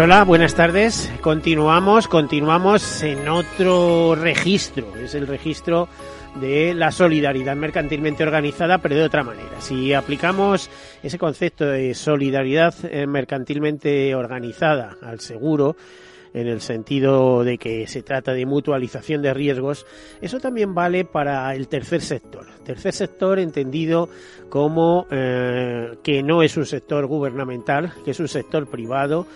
Hola, buenas tardes. Continuamos, continuamos en otro registro. Es el registro de la solidaridad mercantilmente organizada, pero de otra manera. Si aplicamos ese concepto de solidaridad eh, mercantilmente organizada al seguro, en el sentido de que se trata de mutualización de riesgos, eso también vale para el tercer sector. Tercer sector entendido como eh, que no es un sector gubernamental, que es un sector privado,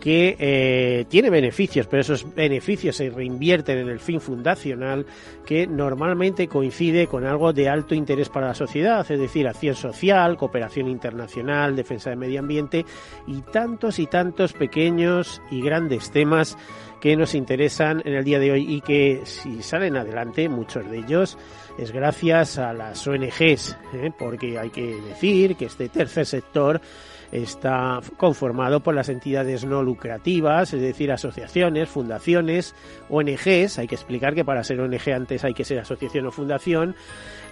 que eh, tiene beneficios, pero esos beneficios se reinvierten en el fin fundacional que normalmente coincide con algo de alto interés para la sociedad, es decir, acción social, cooperación internacional, defensa del medio ambiente y tantos y tantos pequeños y grandes temas que nos interesan en el día de hoy y que si salen adelante, muchos de ellos, es gracias a las ONGs, ¿eh? porque hay que decir que este tercer sector está conformado por las entidades no lucrativas, es decir, asociaciones, fundaciones, ONGs, hay que explicar que para ser ONG antes hay que ser asociación o fundación,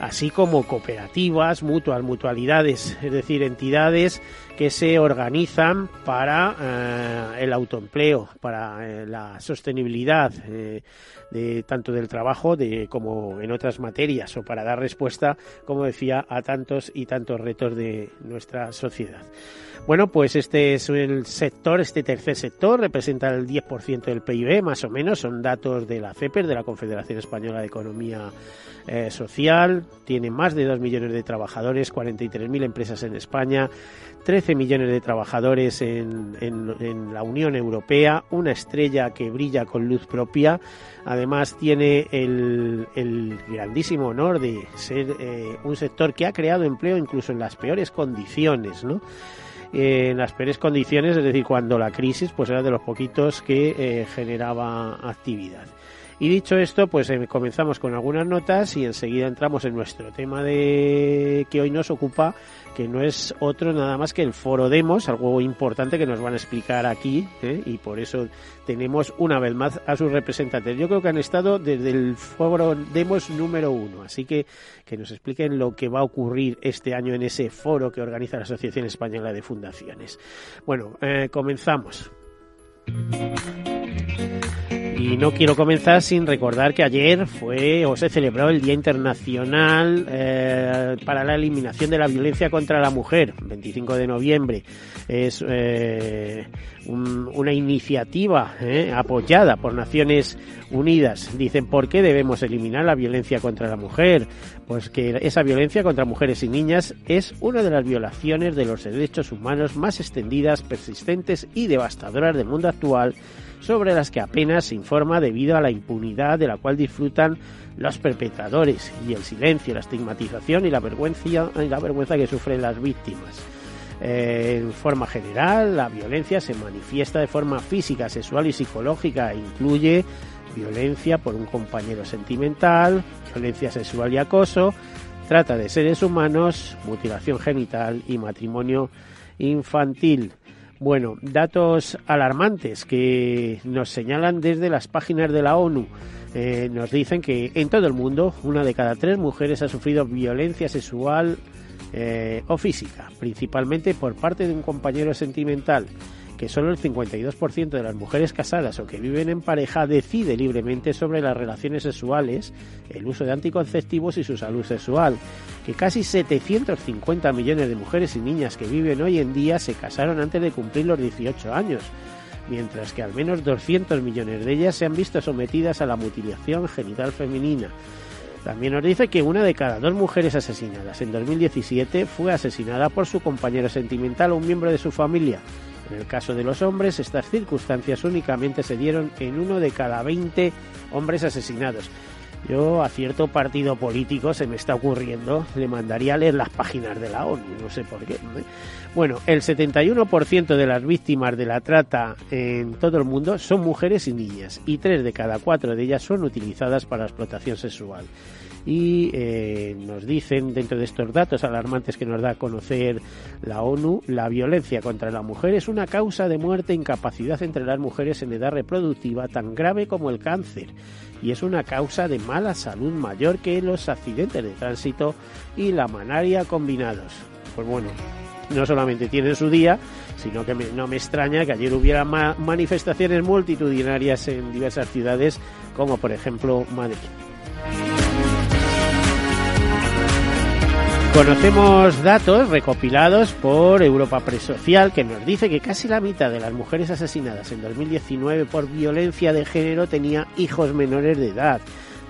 así como cooperativas, mutual, mutualidades, es decir, entidades que se organizan para eh, el autoempleo, para eh, la sostenibilidad eh, de tanto del trabajo de, como en otras materias o para dar respuesta, como decía, a tantos y tantos retos de nuestra sociedad. Bueno, pues este es el sector, este tercer sector, representa el 10% del PIB, más o menos, son datos de la CEPER, de la Confederación Española de Economía eh, Social, tiene más de 2 millones de trabajadores, 43.000 empresas en España, 13 millones de trabajadores en, la Unión Europea, una estrella que brilla con luz propia, además tiene el, el grandísimo honor de ser eh, un sector que ha creado empleo incluso en las peores condiciones, ¿no? En las peores condiciones, es decir, cuando la crisis pues era de los poquitos que eh, generaba actividad. Y dicho esto, pues eh, comenzamos con algunas notas y enseguida entramos en nuestro tema de que hoy nos ocupa, que no es otro nada más que el foro Demos, algo importante que nos van a explicar aquí, ¿eh? y por eso tenemos una vez más a sus representantes. Yo creo que han estado desde el foro Demos número uno, así que que nos expliquen lo que va a ocurrir este año en ese foro que organiza la Asociación Española de Fundaciones. Bueno, eh, comenzamos. Y no quiero comenzar sin recordar que ayer fue o se celebró el Día Internacional eh, para la Eliminación de la Violencia contra la Mujer, 25 de noviembre. Es eh, una iniciativa eh, apoyada por Naciones Unidas. Dicen, ¿por qué debemos eliminar la violencia contra la mujer? Pues que esa violencia contra mujeres y niñas es una de las violaciones de los derechos humanos más extendidas, persistentes y devastadoras del mundo actual sobre las que apenas se informa debido a la impunidad de la cual disfrutan los perpetradores y el silencio, la estigmatización y la vergüenza, y la vergüenza que sufren las víctimas. Eh, en forma general, la violencia se manifiesta de forma física, sexual y psicológica. E incluye violencia por un compañero sentimental, violencia sexual y acoso, trata de seres humanos, mutilación genital y matrimonio infantil. Bueno, datos alarmantes que nos señalan desde las páginas de la ONU. Eh, nos dicen que en todo el mundo una de cada tres mujeres ha sufrido violencia sexual eh, o física, principalmente por parte de un compañero sentimental que solo el 52% de las mujeres casadas o que viven en pareja decide libremente sobre las relaciones sexuales, el uso de anticonceptivos y su salud sexual, que casi 750 millones de mujeres y niñas que viven hoy en día se casaron antes de cumplir los 18 años. mientras que al menos 200 millones de ellas se han visto sometidas a la mutilación genital femenina. También nos dice que una de cada dos mujeres asesinadas en 2017 fue asesinada por su compañero sentimental o un miembro de su familia. En el caso de los hombres, estas circunstancias únicamente se dieron en uno de cada 20 hombres asesinados. Yo a cierto partido político se me está ocurriendo, le mandaría a leer las páginas de la ONU, no sé por qué. Bueno, el 71% de las víctimas de la trata en todo el mundo son mujeres y niñas, y tres de cada cuatro de ellas son utilizadas para explotación sexual y eh, nos dicen dentro de estos datos alarmantes que nos da a conocer la ONU, la violencia contra la mujer es una causa de muerte e incapacidad entre las mujeres en edad reproductiva tan grave como el cáncer y es una causa de mala salud mayor que los accidentes de tránsito y la manaria combinados. Pues bueno, no solamente tiene su día, sino que no me extraña que ayer hubiera manifestaciones multitudinarias en diversas ciudades, como por ejemplo Madrid. Conocemos datos recopilados por Europa Press Social que nos dice que casi la mitad de las mujeres asesinadas en 2019 por violencia de género tenía hijos menores de edad.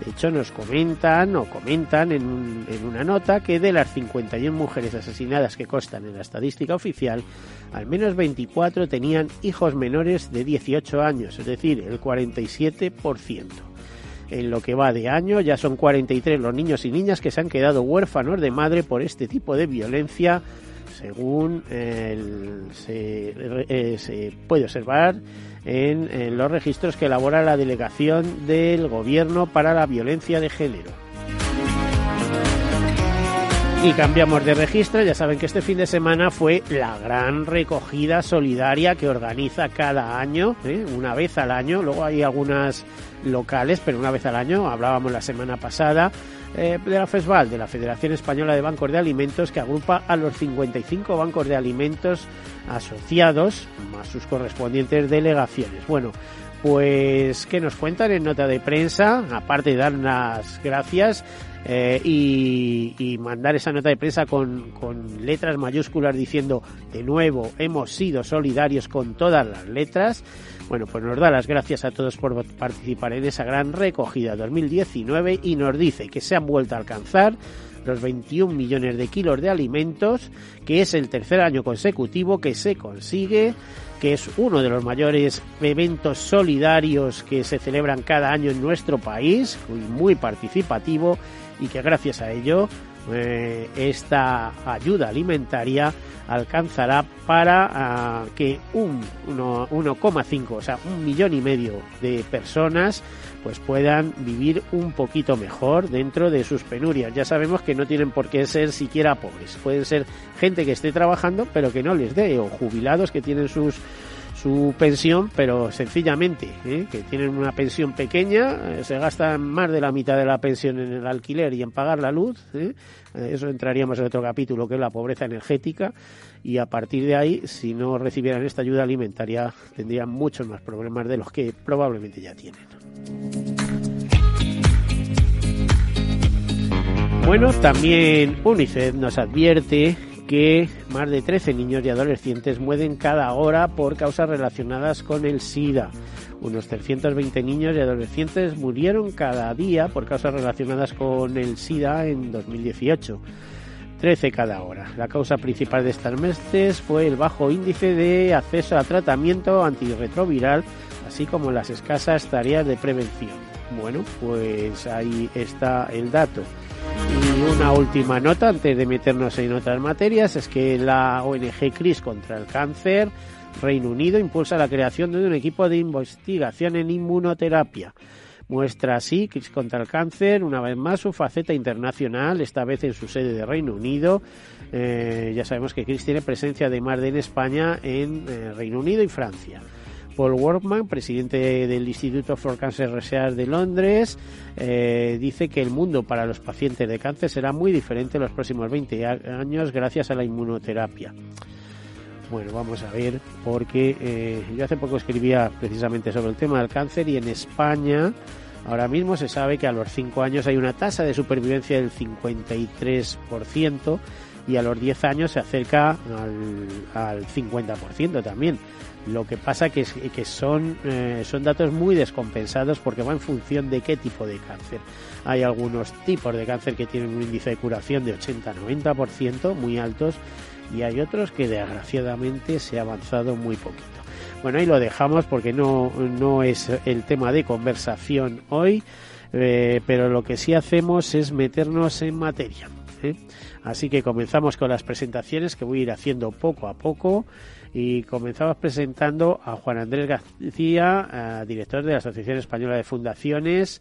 De hecho, nos comentan o comentan en, en, una nota que de las 51 mujeres asesinadas que constan en la estadística oficial, al menos 24 tenían hijos menores de 18 años, es decir, el 47% en lo que va de año. Ya son 43 los niños y niñas que se han quedado huérfanos de madre por este tipo de violencia, según se, eh, se, puede observar en, en los registros que elabora la Delegación del Gobierno para la Violencia de Género. Y cambiamos de registro, ya saben que este fin de semana fue la gran recogida solidaria que organiza cada año, ¿eh? una vez al año, luego hay algunas locales, pero una vez al año, hablábamos la semana pasada eh, de la FESVAL, de la Federación Española de Bancos de Alimentos, que agrupa a los 55 bancos de alimentos asociados, más sus correspondientes delegaciones. Bueno, pues, ¿qué nos cuentan en nota de prensa? Aparte de dar las gracias, eh, y, mandar esa nota de prensa con, letras mayúsculas diciendo de nuevo hemos sido solidarios con todas las letras. Bueno, pues nos da las gracias a todos por participar en esa gran recogida 2019 y nos dice que se han vuelto a alcanzar los 21 millones de kilos de alimentos, que es el tercer año consecutivo que se consigue, que es uno de los mayores eventos solidarios que se celebran cada año en nuestro país, muy participativo y que gracias a ello eh, esta ayuda alimentaria alcanzará para ah, que un 1,5, o sea, un millón y medio de personas pues puedan vivir un poquito mejor dentro de sus penurias. Ya sabemos que no tienen por qué ser siquiera pobres, pueden ser gente que esté trabajando pero que no les dé o jubilados que tienen sus su pensión, pero sencillamente, ¿eh? que tienen una pensión pequeña, eh, se gastan más de la mitad de la pensión en el alquiler y en pagar la luz. ¿eh? Eso entraríamos en otro capítulo, que es la pobreza energética. Y a partir de ahí, si no recibieran esta ayuda alimentaria, tendrían muchos más problemas de los que probablemente ya tienen. Bueno, también UNICEF nos advierte que más de 13 niños y adolescentes mueren cada hora por causas relacionadas con el SIDA. Unos 320 niños y adolescentes murieron cada día por causas relacionadas con el SIDA en 2018. 13 cada hora. La causa principal de estas meses fue el bajo índice de acceso a tratamiento antirretroviral, así como las escasas tareas de prevención. Bueno, pues ahí está el dato. Y una última nota antes de meternos en otras materias es que la ONG CRIS contra el cáncer Reino Unido impulsa la creación de un equipo de investigación en inmunoterapia. Muestra así CRIS contra el cáncer una vez más su faceta internacional, esta vez en su sede de Reino Unido. Eh, ya sabemos que CRIS tiene presencia de más de en España, en eh, Reino Unido y Francia. Paul Workman, presidente del Instituto for Cancer Research de Londres, eh, dice que el mundo para los pacientes de cáncer será muy diferente en los próximos 20 años gracias a la inmunoterapia. Bueno, vamos a ver, porque eh, yo hace poco escribía precisamente sobre el tema del cáncer y en España ahora mismo se sabe que a los 5 años hay una tasa de supervivencia del 53% y a los 10 años se acerca al, al 50% también. Lo que pasa que, que son, eh, son datos muy descompensados porque va en función de qué tipo de cáncer. Hay algunos tipos de cáncer que tienen un índice de curación de 80-90%, muy altos, y hay otros que desgraciadamente se ha avanzado muy poquito. Bueno, ahí lo dejamos porque no, no es el tema de conversación hoy, eh, pero lo que sí hacemos es meternos en materia. ¿Eh? Así que comenzamos con las presentaciones que voy a ir haciendo poco a poco y comenzamos presentando a Juan Andrés García, eh, director de la Asociación Española de Fundaciones.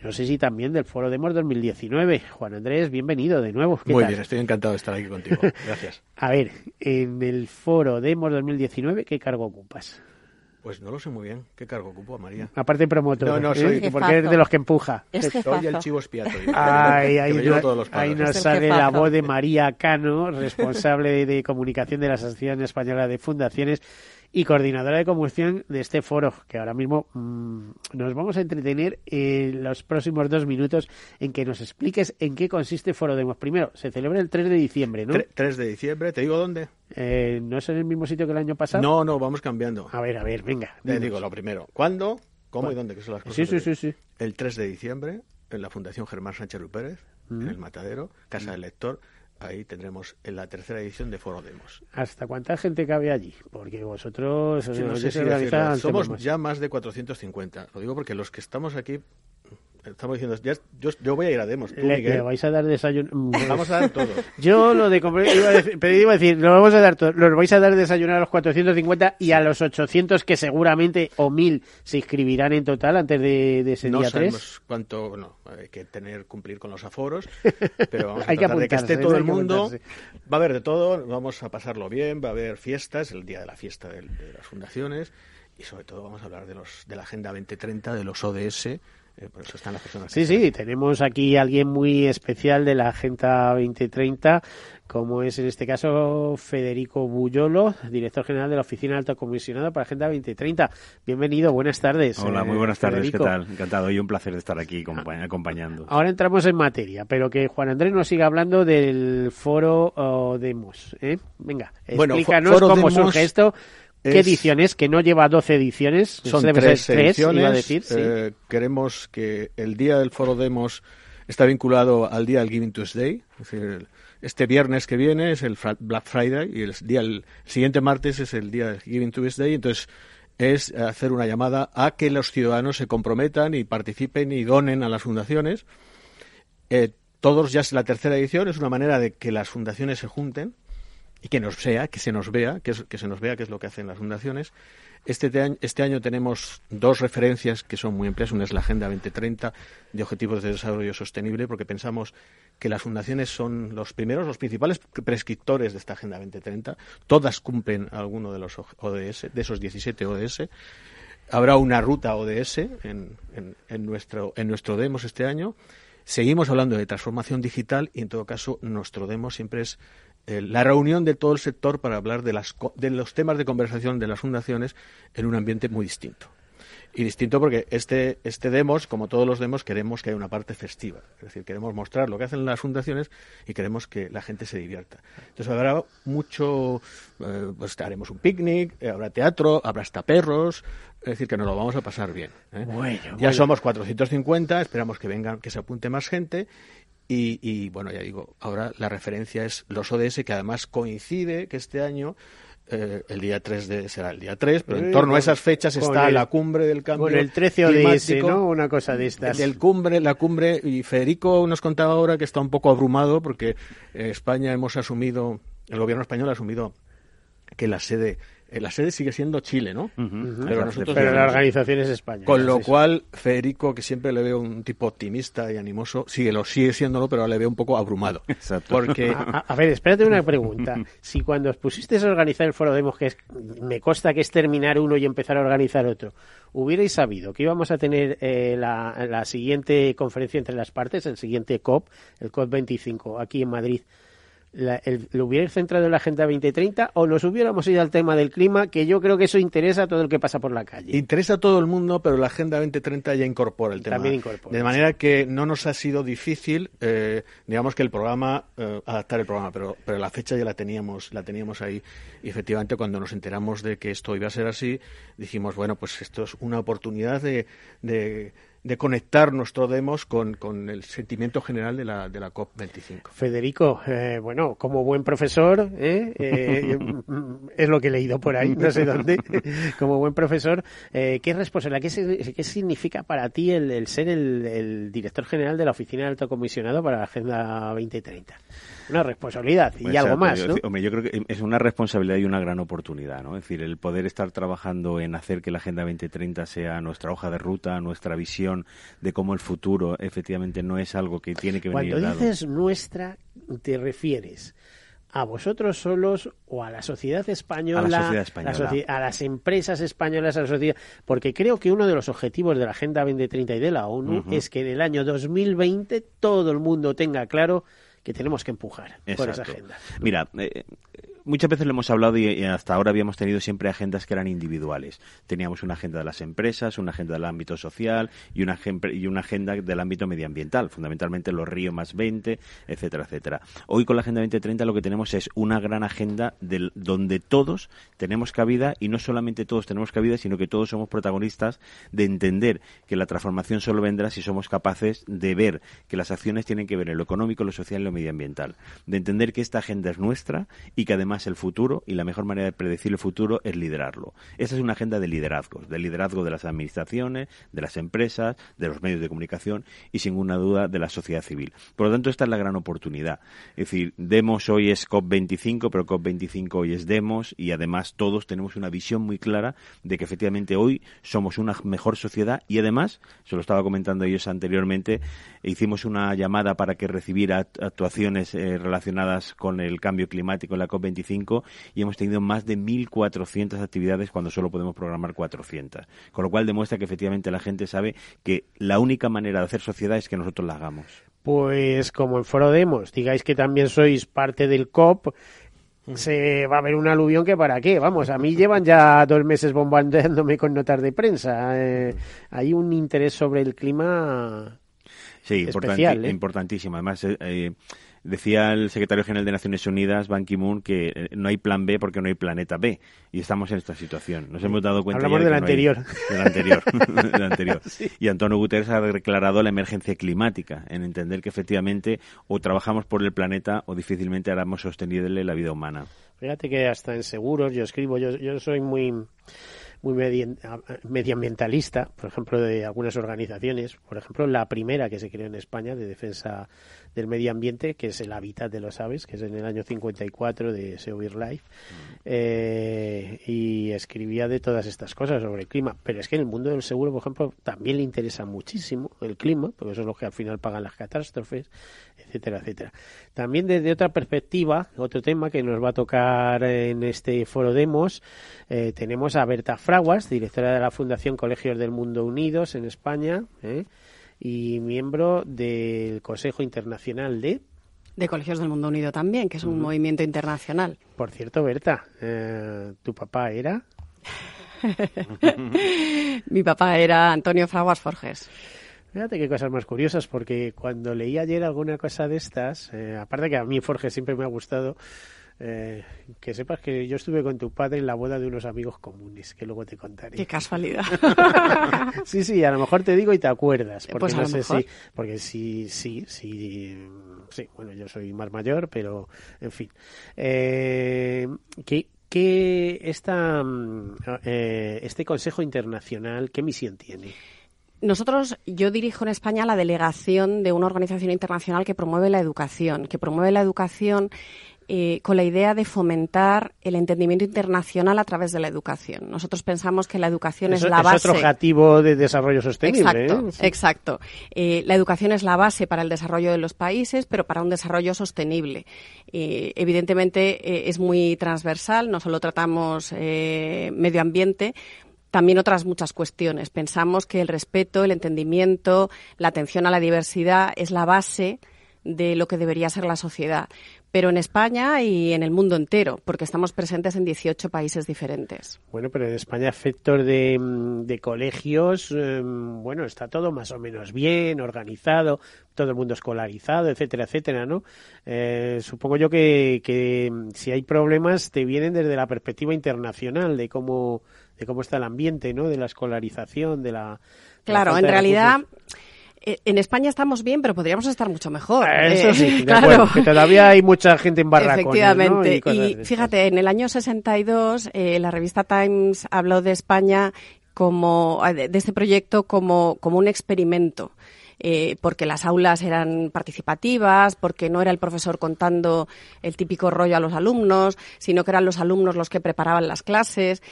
y No sé si también del Foro Demos 2019. Juan Andrés, bienvenido de nuevo. ¿Qué Muy tal? bien, estoy encantado de estar aquí contigo. Gracias. A ver, en el Foro Demos 2019, ¿qué cargo ocupas? Pues no lo sé muy bien. ¿Qué cargo ocupo, María? Aparte promotor, No, no, ¿eh? soy- porque eres de los que empuja. Es Soy el chivo expiatorio. Ay, ahí, me llevo no- todos los ahí palos. nos Es sale la voz de María Cano, responsable de comunicación de la Asociación Española de Fundaciones y coordinadora de comunicación de este foro, que ahora mismo mm, nos vamos a entretener en los próximos dos minutos en que nos expliques en qué consiste Foro Demos. Primero, se celebra el 3 de diciembre, ¿no? Tre- 3 de diciembre, ¿te digo dónde? Eh, ¿No es en el mismo sitio que el año pasado? No, no, vamos cambiando. A ver, a ver, venga. Te digo lo primero. ¿Cuándo? ¿Cómo y dónde? Que son las cosas. Sí, sí, sí, sí. El 3 de diciembre, en la Fundación Germán Sánchez Rupérez, Mm. en el Matadero, Casa del Lector. Ahí tendremos en la tercera edición de Foro Demos. ¿Hasta cuánta gente cabe allí? Porque vosotros Sí, no sé si Somos más. ya más de 450. Lo digo porque los que estamos aquí, estamos diciendo, ya- yo, yo voy a ir a Demos. Tú, Le, vais a dar desayuno. Vamos a dar todos. Yo lo de iba a decir, pero iba a decir, lo vamos a dar todo, los vais a dar desayunar a los 450 y a los 800 que seguramente o 1000 se inscribirán en total antes de, de ese no día sabemos 3. cuánto, bueno, hay que tener cumplir con los aforos, pero vamos a Hay que de que esté todo hay el mundo. Va a haber de todo, vamos a pasarlo bien, va a haber fiestas, el día de la fiesta del- de, las fundaciones y sobre todo vamos a hablar de los de la Agenda 2030, de los ODS, eh, por eso están las personas. Sí, están sí, tenemos aquí a alguien muy especial de la Agenda 2030, como es en este caso Federico Bullolo, director general de la Oficina Alto Comisionado para Agenda 2030. Bienvenido, buenas tardes. Hola, eh, muy buenas tardes, Federico. ¿qué tal? Encantado y un placer de estar aquí compa- acompañando. Ahora entramos en materia, pero que Juan Andrés nos siga hablando del foro oh, Demos. ¿eh? Venga, Bueno, explícanos Foro cómo Demos surge esto. ¿Qué es- ediciones? Que no lleva 12 ediciones. Son debe tres ser tres, ediciones. iba a decir, sí. Eh, queremos que el día del Foro Demos está vinculado al día del Giving Tuesday. Es decir, este viernes que viene es el Black Friday y el día el siguiente martes es el día del Giving Tuesday. Entonces es hacer una llamada a que los ciudadanos se comprometan y participen y donen a las fundaciones. Eh, todos ya es la tercera edición, es una manera de que las fundaciones se junten y que nos vea, que se nos vea, que, es- que se nos vea qué es lo que hacen las fundaciones. Este, te- año, este año tenemos dos referencias que son muy empleadas. Una es la Agenda 2030 de Objetivos de Desarrollo Sostenible, porque pensamos que las fundaciones son los primeros, los principales prescriptores de esta Agenda 2030. Todas cumplen alguno de los ODS, de esos 17 ODS. Habrá una ruta ODS en, en- en nuestro, en nuestro demos este año. Seguimos hablando de transformación digital y, en todo caso, nuestro demo siempre es eh, la reunión de todo el sector para hablar de, las, de los temas de conversación de las fundaciones en un ambiente muy distinto. Y distinto porque este, este demos, como todos los demos, queremos que haya una parte festiva. Es decir, queremos mostrar lo que hacen las fundaciones y queremos que la gente se divierta. Entonces habrá mucho, eh, pues haremos un picnic, eh, habrá teatro, habrá hasta perros, es decir, que nos lo vamos a pasar bien. ¿eh? Bueno, ya bueno. somos 450, esperamos que vengan, que se apunte más gente. Y, y, bueno, ya digo, ahora la referencia es los ODS, que además coincide que este año eh, el día 3 de, será el día 3, pero en Eh, torno a esas fechas está el- la cumbre del cambio Con el 13 ODS. ¿no? Una cosa de estas. Del cumbre, la cumbre, y Federico nos contaba ahora que está un poco abrumado porque eh, España hemos asumido, el gobierno español ha asumido que la sede, la sede sigue siendo Chile, ¿no? Pero nosotros Pero la organización es española. con lo sí, sí. cual, Federico, que siempre le veo un tipo optimista y animoso, sigue, lo sigue siéndolo, pero le veo un poco abrumado. Exacto. Porque A, a- a ver, espérate una pregunta. Si cuando os pusisteis a organizar el foro Demos, que es, me consta que es terminar uno y empezar a organizar otro, hubierais sabido que íbamos a tener eh, la, la siguiente conferencia entre las partes, el siguiente COP, el COP 25, aquí en Madrid, la, el, lo hubiera centrado en la Agenda 2030 o nos hubiéramos ido al tema del clima, que yo creo que eso interesa a todo el que pasa por la calle. Interesa a todo el mundo, pero la Agenda 2030 ya incorpora el tema. También incorpora, de manera que no nos ha sido difícil, eh, digamos que el programa, eh, adaptar el programa, pero, pero la fecha ya la teníamos, la teníamos ahí. Y efectivamente, cuando nos enteramos de que esto iba a ser así, dijimos, bueno, pues esto es una oportunidad de, de de conectar nuestro demos con, con, el sentimiento general de la, de la COP25. Federico, eh, bueno, como buen profesor, ¿eh? Eh, es lo que he leído por ahí, no sé dónde, como buen profesor, eh, ¿qué responsabilidad, qué, qué, significa para ti el, el ser el, el, director general de la Oficina del Alto Comisionado para la Agenda 2030? Una responsabilidad y pues algo más, ¿no? Hombre, yo creo que es una responsabilidad y una gran oportunidad, ¿no? Es decir, el poder estar trabajando en hacer que la Agenda 2030 sea nuestra hoja de ruta, nuestra visión de cómo el futuro efectivamente no es algo que tiene que venir Cuando dado. dices nuestra, te refieres a vosotros solos o a la sociedad española, a, la sociedad española. La soci a las empresas españolas, a la sociedad, porque creo que uno de los objetivos de la Agenda 2030 y de la ONU uh -huh. es que en el año 2020 todo el mundo tenga claro que tenemos que empujar Exacto. por esa agenda. Mira, eh, muchas veces lo hemos hablado y, hasta ahora habíamos tenido siempre agendas que eran individuales. Teníamos una agenda de las empresas, una agenda del ámbito social y una, y una agenda del ámbito medioambiental, fundamentalmente los ríos más 20, etcétera, etcétera. Hoy con la Agenda 2030 lo que tenemos es una gran agenda del, donde todos tenemos cabida y no solamente todos tenemos cabida, sino que todos somos protagonistas de entender que la transformación solo vendrá si somos capaces de ver que las acciones tienen que ver en lo económico, lo social y lo medioambiental. De entender que esta agenda es nuestra y que además el futuro y la mejor manera de predecir el futuro es liderarlo. Esa es una agenda de liderazgos, de liderazgo de las administraciones, de las empresas, de los medios de comunicación y sin ninguna duda de la sociedad civil. Por lo tanto, esta es la gran oportunidad. Es decir, Demos hoy es COP25, pero COP25 hoy es Demos y además todos tenemos una visión muy clara de que efectivamente hoy somos una mejor sociedad y además, se lo estaba comentando ellos anteriormente, hicimos una llamada para que recibiera actuaciones eh, relacionadas con el cambio climático en la COP25 y hemos tenido más de 1.400 actividades cuando solo podemos programar 400. Con lo cual demuestra que efectivamente la gente sabe que la única manera de hacer sociedad es que nosotros la hagamos. Pues como en Foro Demos, digáis que también sois parte del COP, se va a ver un aluvión que para qué. Vamos, a mí llevan ya dos meses bombardeándome con notas de prensa. Eh, hay un interés sobre el clima. Sí, especial, importanti ¿eh? importantísimo. Además, eh, Decía el secretario general de Naciones Unidas, Ban Ki-moon, que eh, no hay plan B porque no hay planeta B. Y estamos en esta situación. Nos hemos dado cuenta Hablamos de del que anterior. No hay, del anterior. del anterior. Sí. Y Antonio Guterres ha declarado la emergencia climática, en entender que efectivamente o trabajamos por el planeta o difícilmente haremos sostenible la vida humana. Fíjate que hasta en seguros yo escribo, yo, yo soy muy muy medioambientalista, por ejemplo, de algunas organizaciones. Por ejemplo, la primera que se creó en España de defensa del medio ambiente, que es el Hábitat de los Aves, que es en el año 54 de Seovir Life, eh, y escribía de todas estas cosas sobre el clima. Pero es que en el mundo del seguro, por ejemplo, también le interesa muchísimo el clima, porque eso es lo que al final pagan las catástrofes, etcétera, etcétera. También desde otra perspectiva, otro tema que nos va a tocar en este foro Demos, eh, tenemos a Berta Fraguas, directora de la Fundación Colegios del Mundo Unidos en España, ¿eh? Y miembro del Consejo Internacional de de Colegios del Mundo Unido también, que es un uh -huh. movimiento internacional. Por cierto, Berta, eh, ¿tu papá era? Mi papá era Antonio Fraguas Forges. Fíjate qué cosas más curiosas, porque cuando leí ayer alguna cosa de estas, eh, aparte que a mí Forges siempre me ha gustado, eh, que sepas que yo estuve con tu padre en la boda de unos amigos comunes, que luego te contaré. Qué casualidad. sí, sí, a lo mejor te digo y te acuerdas, porque pues no sé mejor. si, porque sí, sí, sí, sí, bueno, yo soy más mayor, pero en fin. Eh, ¿qué, qué esta, eh, este Consejo Internacional, qué misión tiene? Nosotros, yo dirijo en España la delegación de una organización internacional que promueve la educación, que promueve la educación eh, con la idea de fomentar el entendimiento internacional a través de la educación. Nosotros pensamos que la educación Eso, es la base. Es otro objetivo de desarrollo sostenible. Exacto, ¿eh? sí. exacto. Eh, la educación es la base para el desarrollo de los países, pero para un desarrollo sostenible. Eh, evidentemente es muy transversal, no solo tratamos medio ambiente, también otras muchas cuestiones. Pensamos que el respeto, el entendimiento, la atención a la diversidad es la base de lo que debería ser la sociedad. Pero en España y en el mundo entero, porque estamos presentes en 18 países diferentes. Bueno, pero en España efectos de, de colegios, em, bueno, está todo más o menos bien organizado, todo el mundo escolarizado, etcétera, etcétera, ¿no? Eh, supongo yo que, que si hay problemas te vienen desde la perspectiva internacional de cómo de cómo está el ambiente, ¿no? De la escolarización, de la... de Claro, en realidad recursos. Eh, en España estamos bien, pero podríamos estar mucho mejor. Eso Eh, sí, de claro. acuerdo, que todavía hay mucha gente en barracones, ¿no? Efectivamente. Y Y fíjate, en el año 62 eh, la revista Times habló de España como de de este proyecto como, como un experimento. eh, porque las aulas eran participativas, porque no era el profesor contando el típico rollo a los alumnos, sino que eran los alumnos los que preparaban las clases.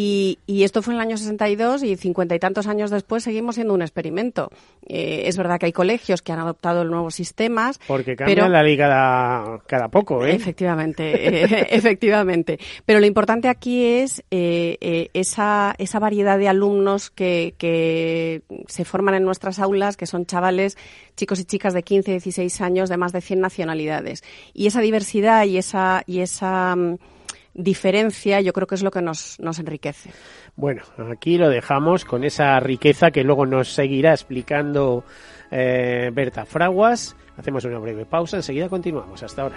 Y, y esto fue en el año 62 y cincuenta y tantos años después seguimos siendo un experimento. Eh, es verdad que hay colegios que han adoptado nuevos sistemas. Porque cambia pero- la liga cada, cada poco, ¿eh? Efectivamente, eh, efectivamente. Pero lo importante aquí es eh, eh, esa, esa variedad de alumnos que, que se forman en nuestras aulas, que son chavales, chicos y chicas de 15, 16 años, de más de 100 nacionalidades. Y esa diversidad y esa, y esa mm, diferencia yo creo que es lo que nos, nos enriquece. Bueno, aquí lo dejamos con esa riqueza que luego nos seguirá explicando eh, Berta Fraguas. Hacemos una breve pausa, enseguida continuamos. Hasta ahora.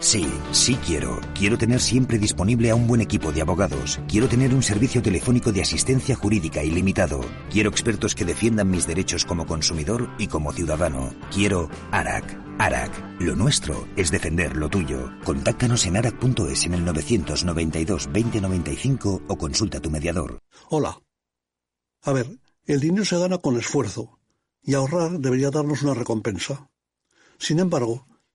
Sí, sí quiero. Quiero tener siempre disponible a un buen equipo de abogados. Quiero tener un servicio telefónico de asistencia jurídica ilimitado. Quiero expertos que defiendan mis derechos como consumidor y como ciudadano. Quiero ARAC. ARAC. Lo nuestro es defender lo tuyo. Contáctanos en arac.es en el 992 2095 o consulta a tu mediador. Hola. A ver, el dinero se gana con esfuerzo y ahorrar debería darnos una recompensa. Sin embargo,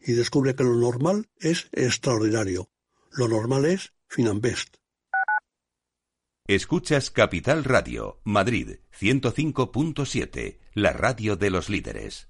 y descubre que lo normal es extraordinario. Lo normal es Finanbest. Escuchas Capital Radio, Madrid 105.7, la radio de los líderes.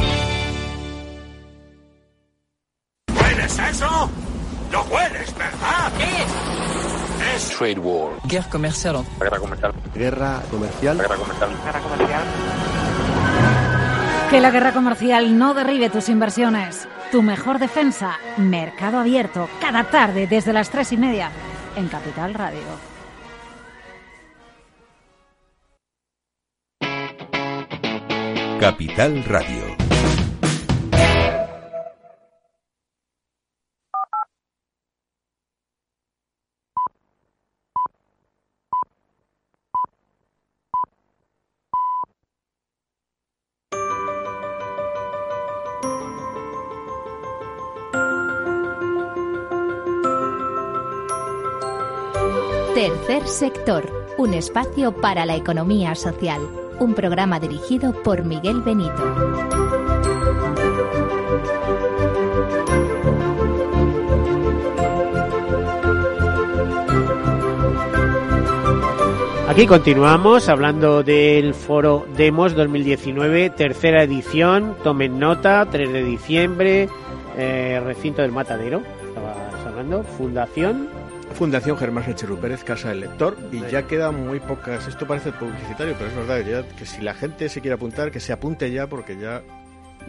Trade war. Guerra comercial. Guerra comercial. Guerra comercial. Guerra comercial. Guerra comercial. Que la guerra comercial no derribe tus inversiones. Tu mejor defensa, Mercado Abierto, cada tarde desde las tres y media en Capital Radio. Capital Radio. Tercer sector, un espacio para la economía social. Un programa dirigido por Miguel Benito. Aquí continuamos hablando del foro Demos 2019, tercera edición. Tomen nota, 3 de diciembre, eh, recinto del Matadero. Estabas hablando, fundación. Fundación Germán Sánchez Pérez, Casa del Lector, y ya quedan muy pocas. Esto parece publicitario, pero es verdad ya que si la gente se quiere apuntar, que se apunte ya, porque ya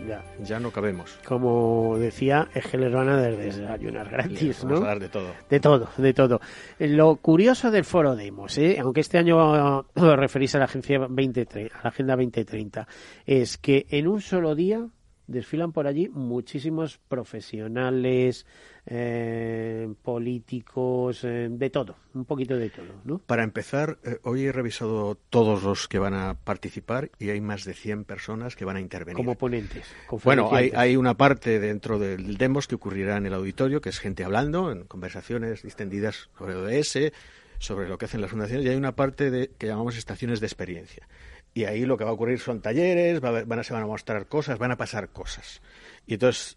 Ya. ya no cabemos. Como decía, es que les van a dar desayunar gratis, Vamos ¿no? a dar de todo. De todo, de todo. Lo curioso del foro Demos, ¿eh? aunque este año referís a la agencia 2030, a la agenda 2030, es que en un solo día desfilan por allí muchísimos profesionales, eh, políticos, eh, de todo, un poquito de todo, ¿no? Para empezar, eh, hoy he revisado todos los que van a participar y hay más de 100 personas que van a intervenir. Como ponentes. Bueno, hay, hay una parte dentro del demos que ocurrirá en el auditorio, que es gente hablando, en conversaciones distendidas sobre ODS, sobre lo que hacen las fundaciones, y hay una parte de, que llamamos estaciones de experiencia. Y ahí lo que va a ocurrir son talleres, va a van a, se van a mostrar cosas, van a pasar cosas. Y entonces,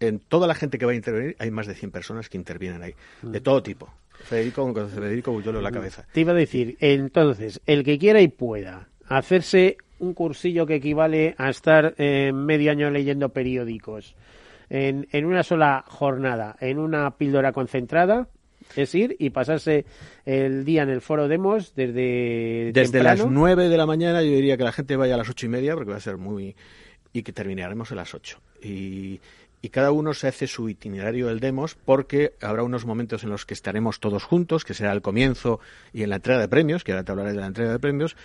en toda la gente que va a intervenir, hay más de 100 personas que intervienen ahí, de todo tipo. Federico, con Federico Bullolo en la cabeza. Te iba a decir, entonces, el que quiera y pueda hacerse un cursillo que equivale a estar eh, medio año leyendo periódicos en, en una sola jornada, en una píldora concentrada, es ir y pasarse el día en el foro Demos desde Desde temprano. las 9 de la mañana yo diría que la gente vaya a las ocho y media porque va a ser muy... y que terminaremos a las 8. Y, y cada uno se hace su itinerario del demos porque habrá unos momentos en los que estaremos todos juntos, que será el comienzo y en la entrega de premios, que ahora te hablaré de la entrega de premios,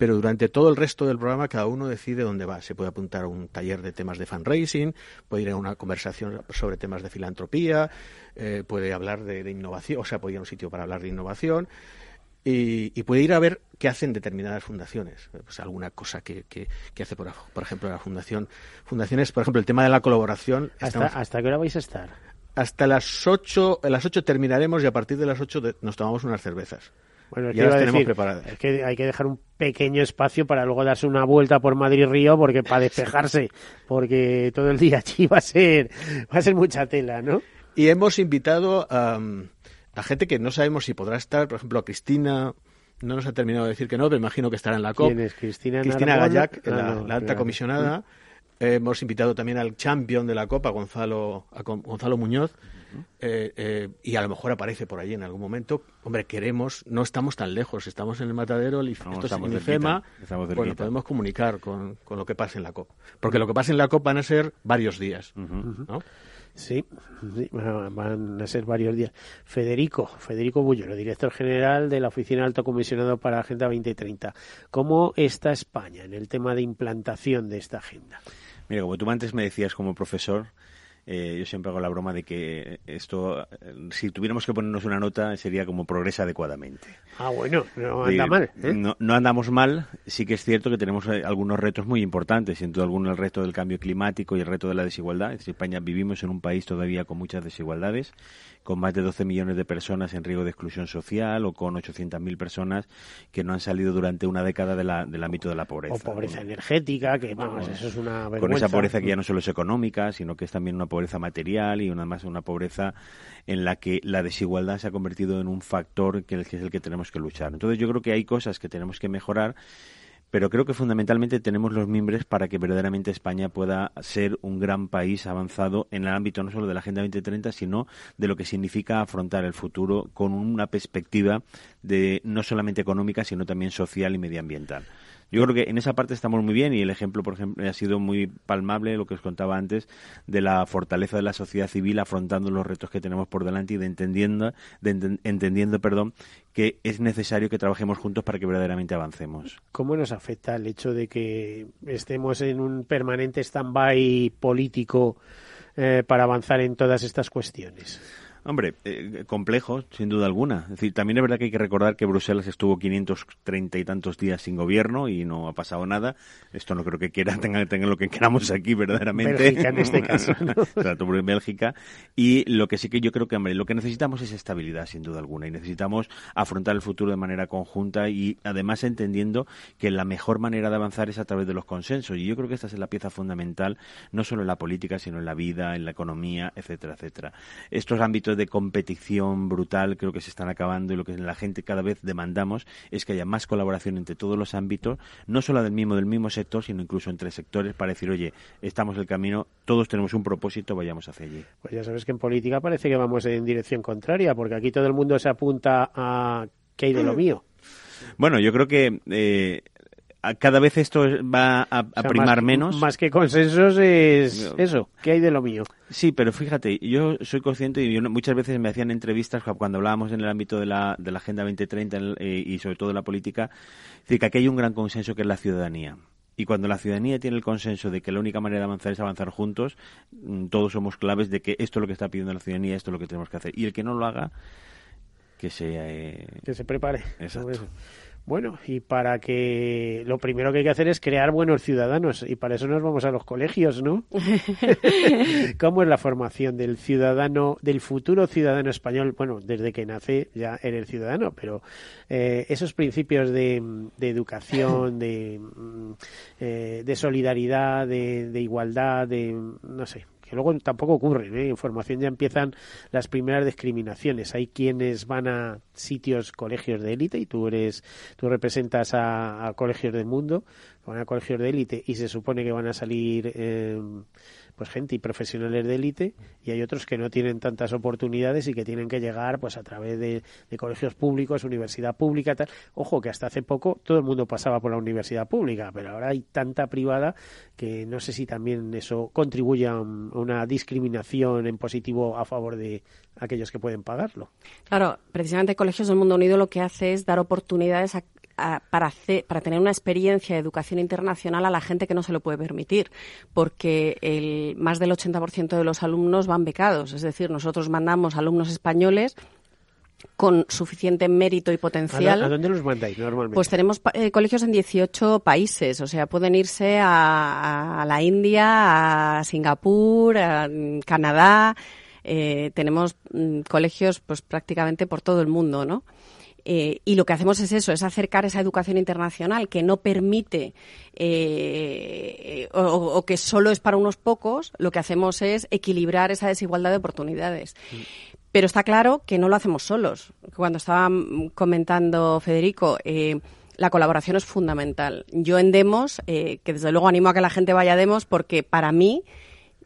pero durante todo el resto del programa cada uno decide dónde va. Se puede apuntar a un taller de temas de fundraising, puede ir a una conversación sobre temas de filantropía, eh, puede hablar de, de innovación, o sea, puede ir a un sitio para hablar de innovación y, y puede ir a ver qué hacen determinadas fundaciones. Pues alguna cosa que, que, que hace, por, por ejemplo, la fundación. Fundaciones, por ejemplo, el tema de la colaboración. ¿Hasta, estamos- ¿Hasta qué hora vais a estar? hasta las 8, a las 8 terminaremos y a partir de las 8 de- nos tomamos unas cervezas. Bueno, es ya las tenemos decir, preparadas. Es que hay que dejar un pequeño espacio para luego darse una vuelta por Madrid Río, porque para despejarse, porque todo el día allí va a ser, va a ser mucha tela, ¿no? Y hemos invitado a, a gente que no sabemos si podrá estar, por ejemplo, a Cristina. No nos ha terminado de decir que no, pero imagino que estará en la COP. ¿Quién es? Cristina Cristina? Gallac, Ah, la, no, la alta claro. comisionada. Eh, hemos invitado también al champion de la Copa, Gonzalo, a Gon- Gonzalo Muñoz, eh, eh, y a lo mejor aparece por allí en algún momento. Hombre, queremos, no estamos tan lejos, estamos en el matadero, el, IF- No, esto es estamos IFEMA, estamos bueno, podemos comunicar con, con lo que pase en la COP. Porque lo que pase en la COP van a ser varios días, ¿no? Sí, sí, van van a ser varios días. Federico, Federico Bullero, director general de la Oficina Alto Comisionado para la Agenda 2030. ¿Cómo está España en el tema de implantación de esta agenda? Mira, como tú antes me decías como profesor, eh, yo siempre hago la broma de que esto, eh, si tuviéramos que ponernos una nota, sería como progresa adecuadamente. Ah, bueno, no anda mal. ¿eh? No, no andamos mal, sí que es cierto que tenemos eh, algunos retos muy importantes, todo alguno el reto del cambio climático y el reto de la desigualdad. En España vivimos en un país todavía con muchas desigualdades, con más de 12 millones de personas en riesgo de exclusión social o con 800.000 personas que no han salido durante una década de la- del ámbito de la pobreza. O pobreza energética, que vamos, eso es una vergüenza. Con esa pobreza que ya no solo es económica, sino que es también una pobreza material y una más una pobreza en la que la desigualdad se ha convertido en un factor que, que es el que tenemos que luchar. Entonces yo creo que hay cosas que tenemos que mejorar, pero creo que fundamentalmente tenemos los mimbres para que verdaderamente España pueda ser un gran país avanzado en el ámbito no solo de la Agenda 2030, sino de lo que significa afrontar el futuro con una perspectiva de no solamente económica, sino también social y medioambiental. Yo creo que en esa parte estamos muy bien y el ejemplo, por ejemplo, ha sido muy palmable lo que os contaba antes de la fortaleza de la sociedad civil afrontando los retos que tenemos por delante y de entendiendo, entendiendo, perdón, que es necesario que trabajemos juntos para que verdaderamente avancemos. ¿Cómo nos afecta el hecho de que estemos en un permanente stand-by político eh, para avanzar en todas estas cuestiones? Hombre, eh, complejo, sin duda alguna. Es decir, también es verdad que hay que recordar que Bruselas estuvo 530 y tantos días sin gobierno y no ha pasado nada. Esto no creo que quiera tenga, tenga lo que queramos aquí verdaderamente. Bélgica en este caso. ¿no? en Bélgica. Y lo que sí que yo creo que, hombre, lo que necesitamos es estabilidad, sin duda alguna. Y necesitamos afrontar el futuro de manera conjunta y además entendiendo que la mejor manera de avanzar es a través de los consensos. Y yo creo que esta es la pieza fundamental, no solo en la política, sino en la vida, en la economía, etcétera, etcétera. Estos ámbitos de competición brutal creo que se están acabando y lo que la gente cada vez demandamos es que haya más colaboración entre todos los ámbitos, no solo del mismo del mismo sector, sino incluso entre sectores para decir, oye, estamos en el camino, todos tenemos un propósito, vayamos hacia allí. Pues ya sabes que en política parece que vamos en dirección contraria, porque aquí todo el mundo se apunta a qué hay de lo mío. Bueno, yo creo que eh, cada vez esto va a, primar menos. Más que consensos es eso, ¿qué hay de lo mío? Sí, pero fíjate, yo soy consciente y muchas veces me hacían entrevistas cuando hablábamos en el ámbito de la, de la Agenda 2030 eh, y sobre todo de la política, decir que aquí hay un gran consenso que es la ciudadanía. Y cuando la ciudadanía tiene el consenso de que la única manera de avanzar es avanzar juntos, mm, todos somos claves de que esto es lo que está pidiendo la ciudadanía, esto es lo que tenemos que hacer. Y el que no lo haga, que se... Eh, que se prepare. Exacto. Bueno, y para que lo primero que hay que hacer es crear buenos ciudadanos y para eso nos vamos a los colegios, ¿no? ¿Cómo es la formación del ciudadano, del futuro ciudadano español? Bueno, desde que nace ya eres ciudadano, pero eh, esos principios de, educación, de, mm, eh, de solidaridad, de, de igualdad, de, no sé, que luego tampoco ocurre. ¿eh? En formación ya empiezan las primeras discriminaciones. Hay quienes van a sitios, colegios de élite, y tú eres, tú representas a, colegios del mundo, van a colegios de élite y se supone que van a salir eh, pues gente y profesionales de élite y hay otros que no tienen tantas oportunidades y que tienen que llegar pues a través de, colegios públicos, universidad pública, tal. Ojo que hasta hace poco todo el mundo pasaba por la universidad pública, pero ahora hay tanta privada que no sé si también eso contribuye a una discriminación en positivo a favor de aquellos que pueden pagarlo. Claro, precisamente Colegios del Mundo Unido lo que hace es dar oportunidades a para, hacer, para tener una experiencia de educación internacional a la gente que no se lo puede permitir, porque el, más del 80% de los alumnos van becados. Es decir, nosotros mandamos alumnos españoles con suficiente mérito y potencial. ¿A, dónde los mandáis normalmente? Pues tenemos eh, colegios en 18 países, o sea, pueden irse a, la India, a Singapur, a Canadá. Eh, tenemos mm, colegios pues prácticamente por todo el mundo, ¿no? Eh, y lo que hacemos es eso, es acercar esa educación internacional que no permite eh, o, que solo es para unos pocos. Lo que hacemos es equilibrar esa desigualdad de oportunidades. Mm. Pero está claro que no lo hacemos solos. Cuando estaba comentando Federico, eh, la colaboración es fundamental. Yo en Demos, que desde luego animo a que la gente vaya a Demos porque para mí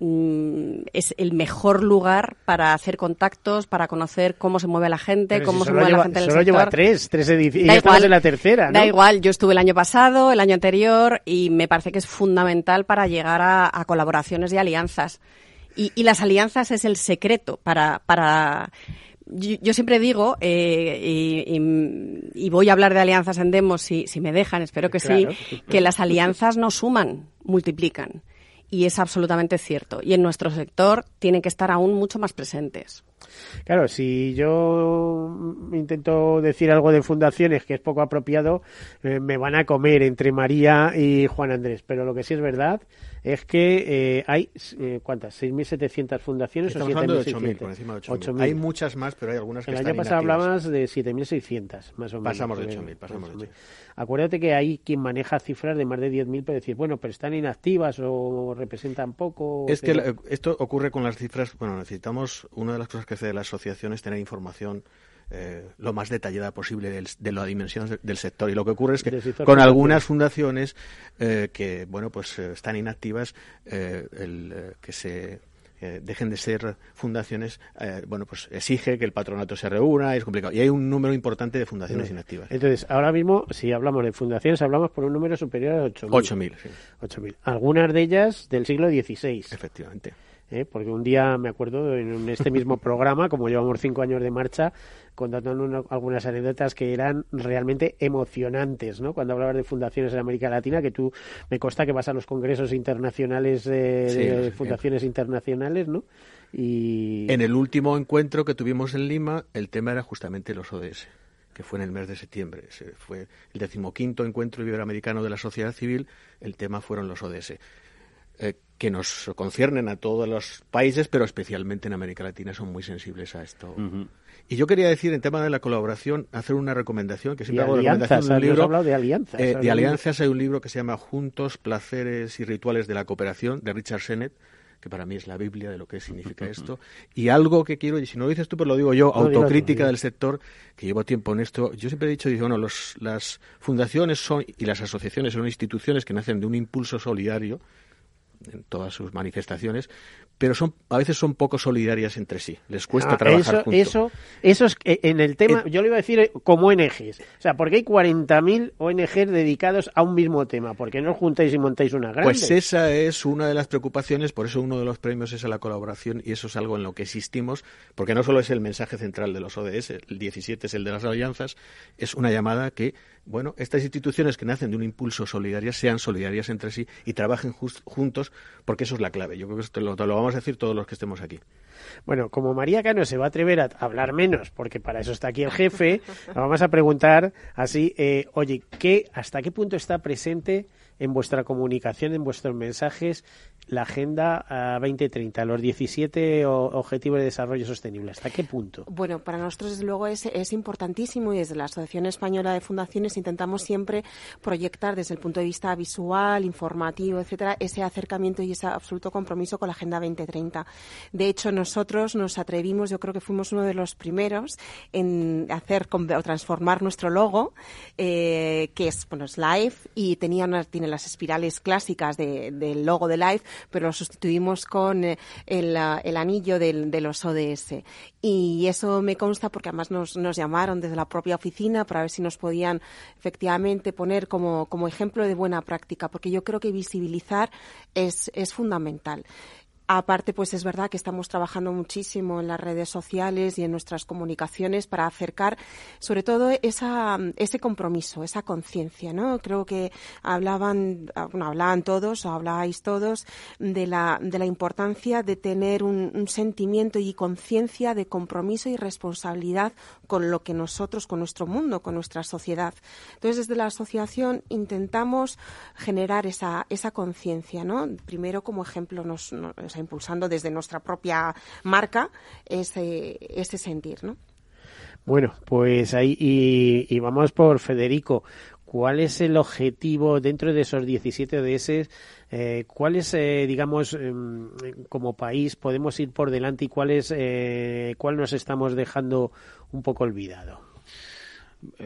Mm, es el mejor lugar para hacer contactos, para conocer cómo se mueve la gente, cómo se mueve la gente en el solo lleva tres, tres ediciones. Da igual, la tercera, Da igual, yo estuve el año pasado, el año anterior, y me parece que es fundamental para llegar a, colaboraciones y alianzas. Y, las alianzas es el secreto para... para yo, siempre digo, eh, y, voy a hablar de alianzas en Demos si, si me dejan, espero que sí, que las alianzas no suman, multiplican y es absolutamente cierto. Y en nuestro sector tienen que estar aún mucho más presentes. Claro, si yo intento decir algo de fundaciones que es poco apropiado, eh, me van a comer entre María y Juan Andrés. Pero lo que sí es verdad es que eh, hay, eh, ¿cuántas? ¿6.700 fundaciones Estamos o hablando de 8.000, por encima de 8.000. Hay muchas más, pero hay algunas que El año pasado hablabas de 7.600, más o menos. Pasamos de 8.000, pasamos de 8.000. Acuérdate que hay quien maneja cifras de más de 10.000 para decir, bueno, pero están inactivas o representan poco. Es que esto ocurre con las cifras, bueno, necesitamos, una de las cosas que hace la asociación es tener información eh, lo más detallada posible de la dimensión del sector. Y lo que ocurre es que con algunas fundaciones eh, que bueno pues eh, están inactivas, el, que se dejen de ser fundaciones, eh, bueno, pues exige que el patronato se reúna, es complicado. Y hay un número importante de fundaciones inactivas. Entonces, ahora mismo, si hablamos de fundaciones, hablamos por un número superior a 8.000. 8.000, sí. 8.000. Algunas de ellas del siglo XVI. Efectivamente. ¿Eh? porque un día me acuerdo en este mismo programa, como llevamos cinco años de marcha, contando una- algunas anécdotas que eran realmente emocionantes, ¿no? Cuando hablabas de fundaciones en América Latina, que tú me consta que vas a los congresos internacionales eh, Sí, de sí. fundaciones internacionales, ¿no? Y En el último encuentro que tuvimos en Lima, el tema era justamente los ODS, que fue en el mes de septiembre. Se fue el decimoquinto encuentro iberoamericano de la sociedad civil, el tema fueron los ODS, eh, que nos conciernen a todos los países, pero especialmente en América Latina son muy sensibles a esto. Y yo quería decir, en tema de la colaboración, hacer una recomendación, que siempre hago recomendación de un libro. hablado de alianzas, Eh, de alianzas hay un libro que se llama Juntos, Placeres y Rituales de la Cooperación, de Richard Sennett, que para mí es la Biblia de lo que significa esto. Y algo que quiero, y si no lo dices tú, pero lo digo yo, No, autocrítica del sector, que llevo tiempo en esto. Yo siempre he dicho, digo, bueno, los, las fundaciones son y las asociaciones son instituciones que nacen de un impulso solidario en todas sus manifestaciones, pero son a veces son poco solidarias entre sí. Les cuesta Ah, trabajar eso, juntos. eso, eso es que en el tema, yo lo iba a decir eh, como ONGs. O sea, porque hay 40.000 ONGs dedicados a un mismo tema. ¿Por qué no os juntáis y montáis una grande? Pues esa es una de las preocupaciones, por eso uno de los premios es a la colaboración y eso es algo en lo que existimos, porque no solo es el mensaje central de los ODS, el 17 es el de las alianzas, es una llamada que, bueno, estas instituciones que nacen de un impulso solidario sean solidarias entre sí y trabajen juntos, porque eso es la clave. Yo creo que lo, lo vamos a decir todos los que estemos aquí. Bueno, como María Cano se va a atrever a hablar menos, porque para eso está aquí el jefe, vamos a preguntar así, eh, oye, ¿qué, ¿hasta qué punto está presente en vuestra comunicación, en vuestros mensajes, la Agenda ah, 2030, los 17 o- Objetivos de Desarrollo Sostenible? ¿Hasta qué punto? Bueno, para nosotros desde luego es, importantísimo y desde la Asociación Española de Fundaciones intentamos siempre proyectar desde el punto de vista visual, informativo, etcétera, ese acercamiento y ese absoluto compromiso con la Agenda 2030. De hecho, nosotros nos atrevimos, yo creo que fuimos uno de los primeros en hacer o transformar nuestro logo, eh, que es bueno es Live y tenía una- tiene las espirales clásicas de- del logo de Live, pero lo sustituimos con eh, el, ah, el anillo del- de los ODS. Y eso me consta porque además nos, nos llamaron desde la propia oficina para ver si nos podían efectivamente poner como, como ejemplo de buena práctica, porque yo creo que visibilizar es, es fundamental. Aparte, pues es verdad que estamos trabajando muchísimo en las redes sociales y en nuestras comunicaciones para acercar, sobre todo, esa, ese compromiso, esa conciencia, ¿no? Creo que hablaban, ah, bueno, hablaban todos, hablabais todos, de la, de la importancia de tener un, un sentimiento y conciencia de compromiso y responsabilidad con lo que nosotros, con nuestro mundo, con nuestra sociedad. Entonces, desde la asociación intentamos generar esa, esa conciencia, ¿no? Primero, como ejemplo, nos, nos- impulsando desde nuestra propia marca ese, ese sentir, ¿no? Bueno, pues ahí y, y vamos por Federico. ¿Cuál es el objetivo dentro de esos 17 ODS? Eh, ¿Cuál es, eh, digamos, em, como país podemos ir por delante y cuál es, eh, cuál nos estamos dejando un poco olvidado?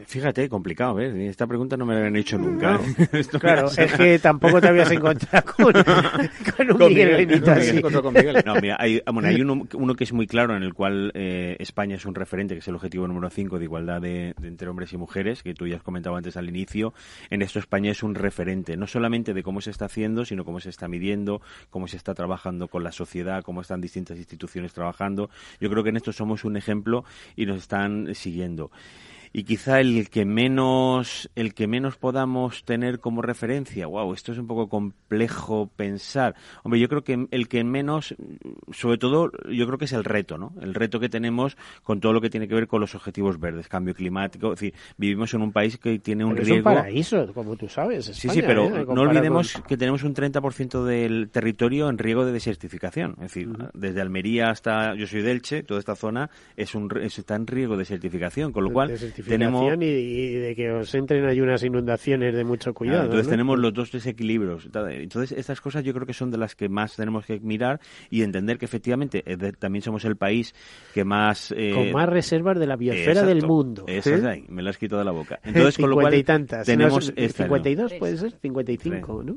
Fíjate, complicado, ¿ves? Esta pregunta no me la habían hecho nunca. ¿eh? Claro, es que tampoco te habías encontrado con, con un Con Miguel Miguel, se encontró con Miguel. No, mira, hay, bueno, hay uno, uno que es muy claro en el cual eh, España es un referente, que es el objetivo número 5 de igualdad de, de entre hombres y mujeres, que tú ya has comentado antes al inicio. En esto España es un referente, no solamente de cómo se está haciendo, sino cómo se está midiendo, cómo se está trabajando con la sociedad, cómo están distintas instituciones trabajando. Yo creo que en esto somos un ejemplo y nos están siguiendo y quizá el que menos el que menos podamos tener como referencia wow esto es un poco complejo pensar hombre yo creo que el que menos sobre todo yo creo que es el reto no el reto que tenemos con todo lo que tiene que ver con los objetivos verdes cambio climático es decir vivimos en un país que tiene un Pero es riesgo un paraíso, como tú sabes. Sí, España, sí, pero ¿eh? no olvidemos con- que tenemos un 30% del territorio en riesgo de desertificación. Es decir, desde Almería hasta, yo soy de Elche, toda esta zona es un, está en riesgo de desertificación, con lo cual Desertificación y, y de que os entren ahí unas inundaciones de mucho cuidado. Claro, entonces ¿no? tenemos los dos desequilibrios. Entonces estas cosas yo creo que son de las que más tenemos que mirar y entender que efectivamente eh, de- también somos el país que más... eh, Con más reservas de la biosfera del mundo. ¿eh? es ahí, me lo has quitado de la boca. Entonces, con lo 50 cual y tantas. tenemos... No, esta, ¿no? 52 puede ser, 55, ¿no?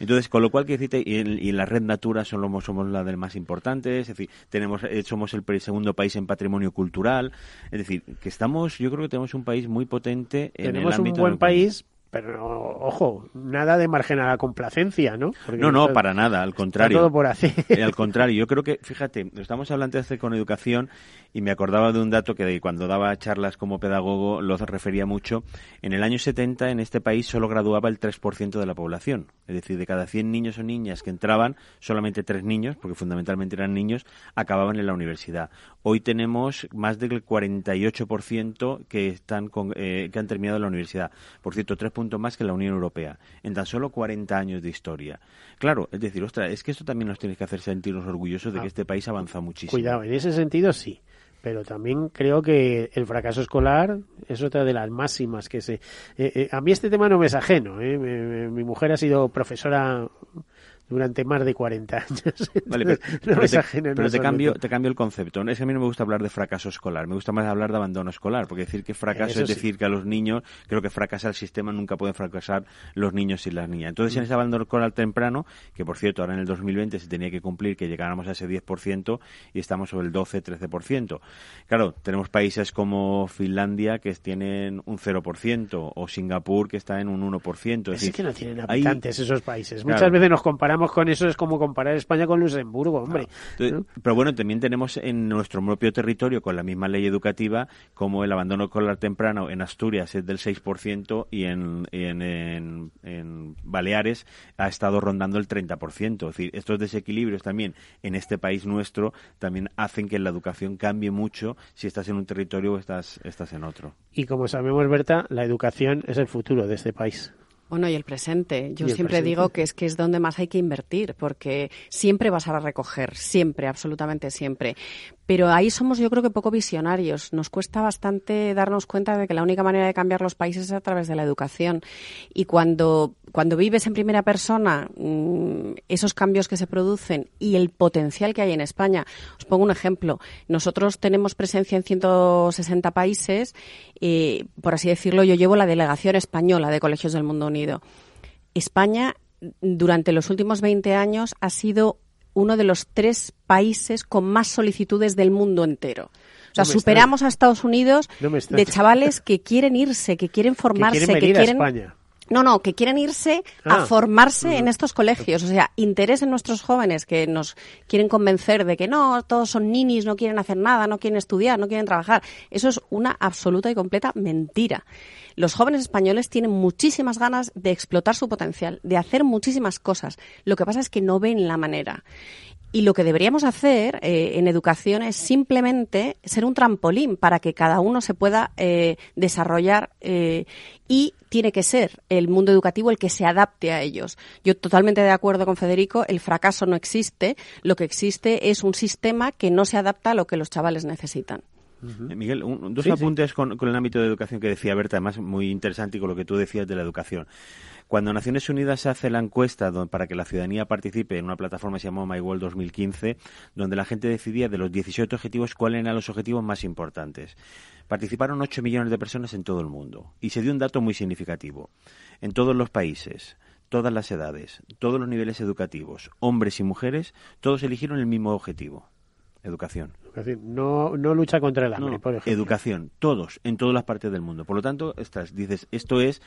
Entonces, con lo cual, que decirte, y, en- y en la red Natura somos, somos la del más importante, es decir, tenemos, eh, somos el segundo país en patrimonio cultural, es decir, que estamos, yo creo que tenemos un país muy potente en el Tenemos un ámbito buen país, pero ojo, nada de margen a la complacencia, ¿no? Porque No, no, está- para nada, al contrario. todo por hacer. Eh, al contrario, yo creo que, fíjate, estamos hablando hace con educación y me acordaba de un dato que de cuando daba charlas como pedagogo lo refería mucho. En el año 70 en este país solo graduaba el 3% de la población. Es decir, de cada 100 niños o niñas que entraban, solamente 3 niños, porque fundamentalmente eran niños, acababan en la universidad. Hoy tenemos más del 48% que, están con- eh, que han terminado la universidad. Por cierto, tres puntos más que la Unión Europea. En tan solo 40 años de historia. Claro, es decir, ostras, es que esto también nos tiene que hacer sentirnos orgullosos de que este país avanza muchísimo. Cuidado, en ese sentido sí. Pero también creo que el fracaso escolar es otra de las máximas que se... eh, eh, a mí este tema no me es ajeno. ¿eh? Me- mi mujer ha sido profesora durante más de 40 años. Vale, pero, no pero te, pero te cambio, te cambio el concepto. Es que a mí no me gusta hablar de fracaso escolar, me gusta más hablar de abandono escolar, porque decir que fracaso Eso es sí. decir que a los niños, creo que fracasa el sistema, nunca pueden fracasar los niños y las niñas. Entonces, en ese abandono escolar temprano, que por cierto, ahora en el 2020 se tenía que cumplir que llegáramos a ese 10% y estamos sobre el 12-13%. Claro, tenemos países como Finlandia que tienen un 0% o Singapur que está en un 1%. Es, Es decir, que no tienen habitantes esos países. Claro. Muchas veces nos comparamos con eso, es como comparar España con Luxemburgo, hombre. Pero bueno, también tenemos en nuestro propio territorio, con la misma ley educativa, como el abandono escolar temprano en Asturias es del 6% y en, y en, en- en Baleares ha estado rondando el 30%. Es decir, estos desequilibrios también en este país nuestro también hacen que la educación cambie mucho si estás en un territorio o estás, estás en otro. Y como sabemos, Berta, la educación es el futuro de este país. Bueno, y el presente. Yo siempre presente. digo que es que es donde más hay que invertir, porque siempre vas a recoger, siempre, absolutamente siempre. Pero ahí somos, yo creo que poco visionarios. Nos cuesta bastante darnos cuenta de que la única manera de cambiar los países es a través de la educación. Y cuando, cuando vives en primera persona mm, esos cambios que se producen y el potencial que hay en España, os pongo un ejemplo. Nosotros tenemos presencia en 160 países. eh, por así decirlo, yo llevo la delegación española de Colegios del Mundo Unido. España, durante los últimos 20 años, ha sido uno de los tres países con más solicitudes del mundo entero. O sea, No superamos a Estados Unidos No de chavales que quieren irse, que quieren formarse, que quieren venir que quieren... a España. No, no, que quieren irse Ah. a formarse en estos colegios. O sea, interés en nuestros jóvenes que nos quieren convencer de que no, todos son ninis, no quieren hacer nada, no quieren estudiar, no quieren trabajar. Eso es una absoluta y completa mentira. Los jóvenes españoles tienen muchísimas ganas de explotar su potencial, de hacer muchísimas cosas. Lo que pasa es que no ven la manera. Y lo que deberíamos hacer eh, en educación es simplemente ser un trampolín para que cada uno se pueda eh, desarrollar eh, y tiene que ser el mundo educativo el que se adapte a ellos. Yo totalmente de acuerdo con Federico, el fracaso no existe, lo que existe es un sistema que no se adapta a lo que los chavales necesitan. Eh, Miguel, un- dos Sí, sí. apuntes Con, con el ámbito de educación que decía Berta, además muy interesante y con lo que tú decías de la educación. Cuando Naciones Unidas hace la encuesta para que la ciudadanía participe en una plataforma que se llamó My World 2015, donde la gente decidía de los 17 objetivos cuáles eran los objetivos más importantes. Participaron 8 millones de personas en todo el mundo y se dio un dato muy significativo. En todos los países, todas las edades, todos los niveles educativos, hombres y mujeres, todos eligieron el mismo objetivo, educación. Es decir, no, no lucha contra el hambre, No, por ejemplo. educación, todos, en todas las partes del mundo. Por lo tanto, estás, dices, esto es,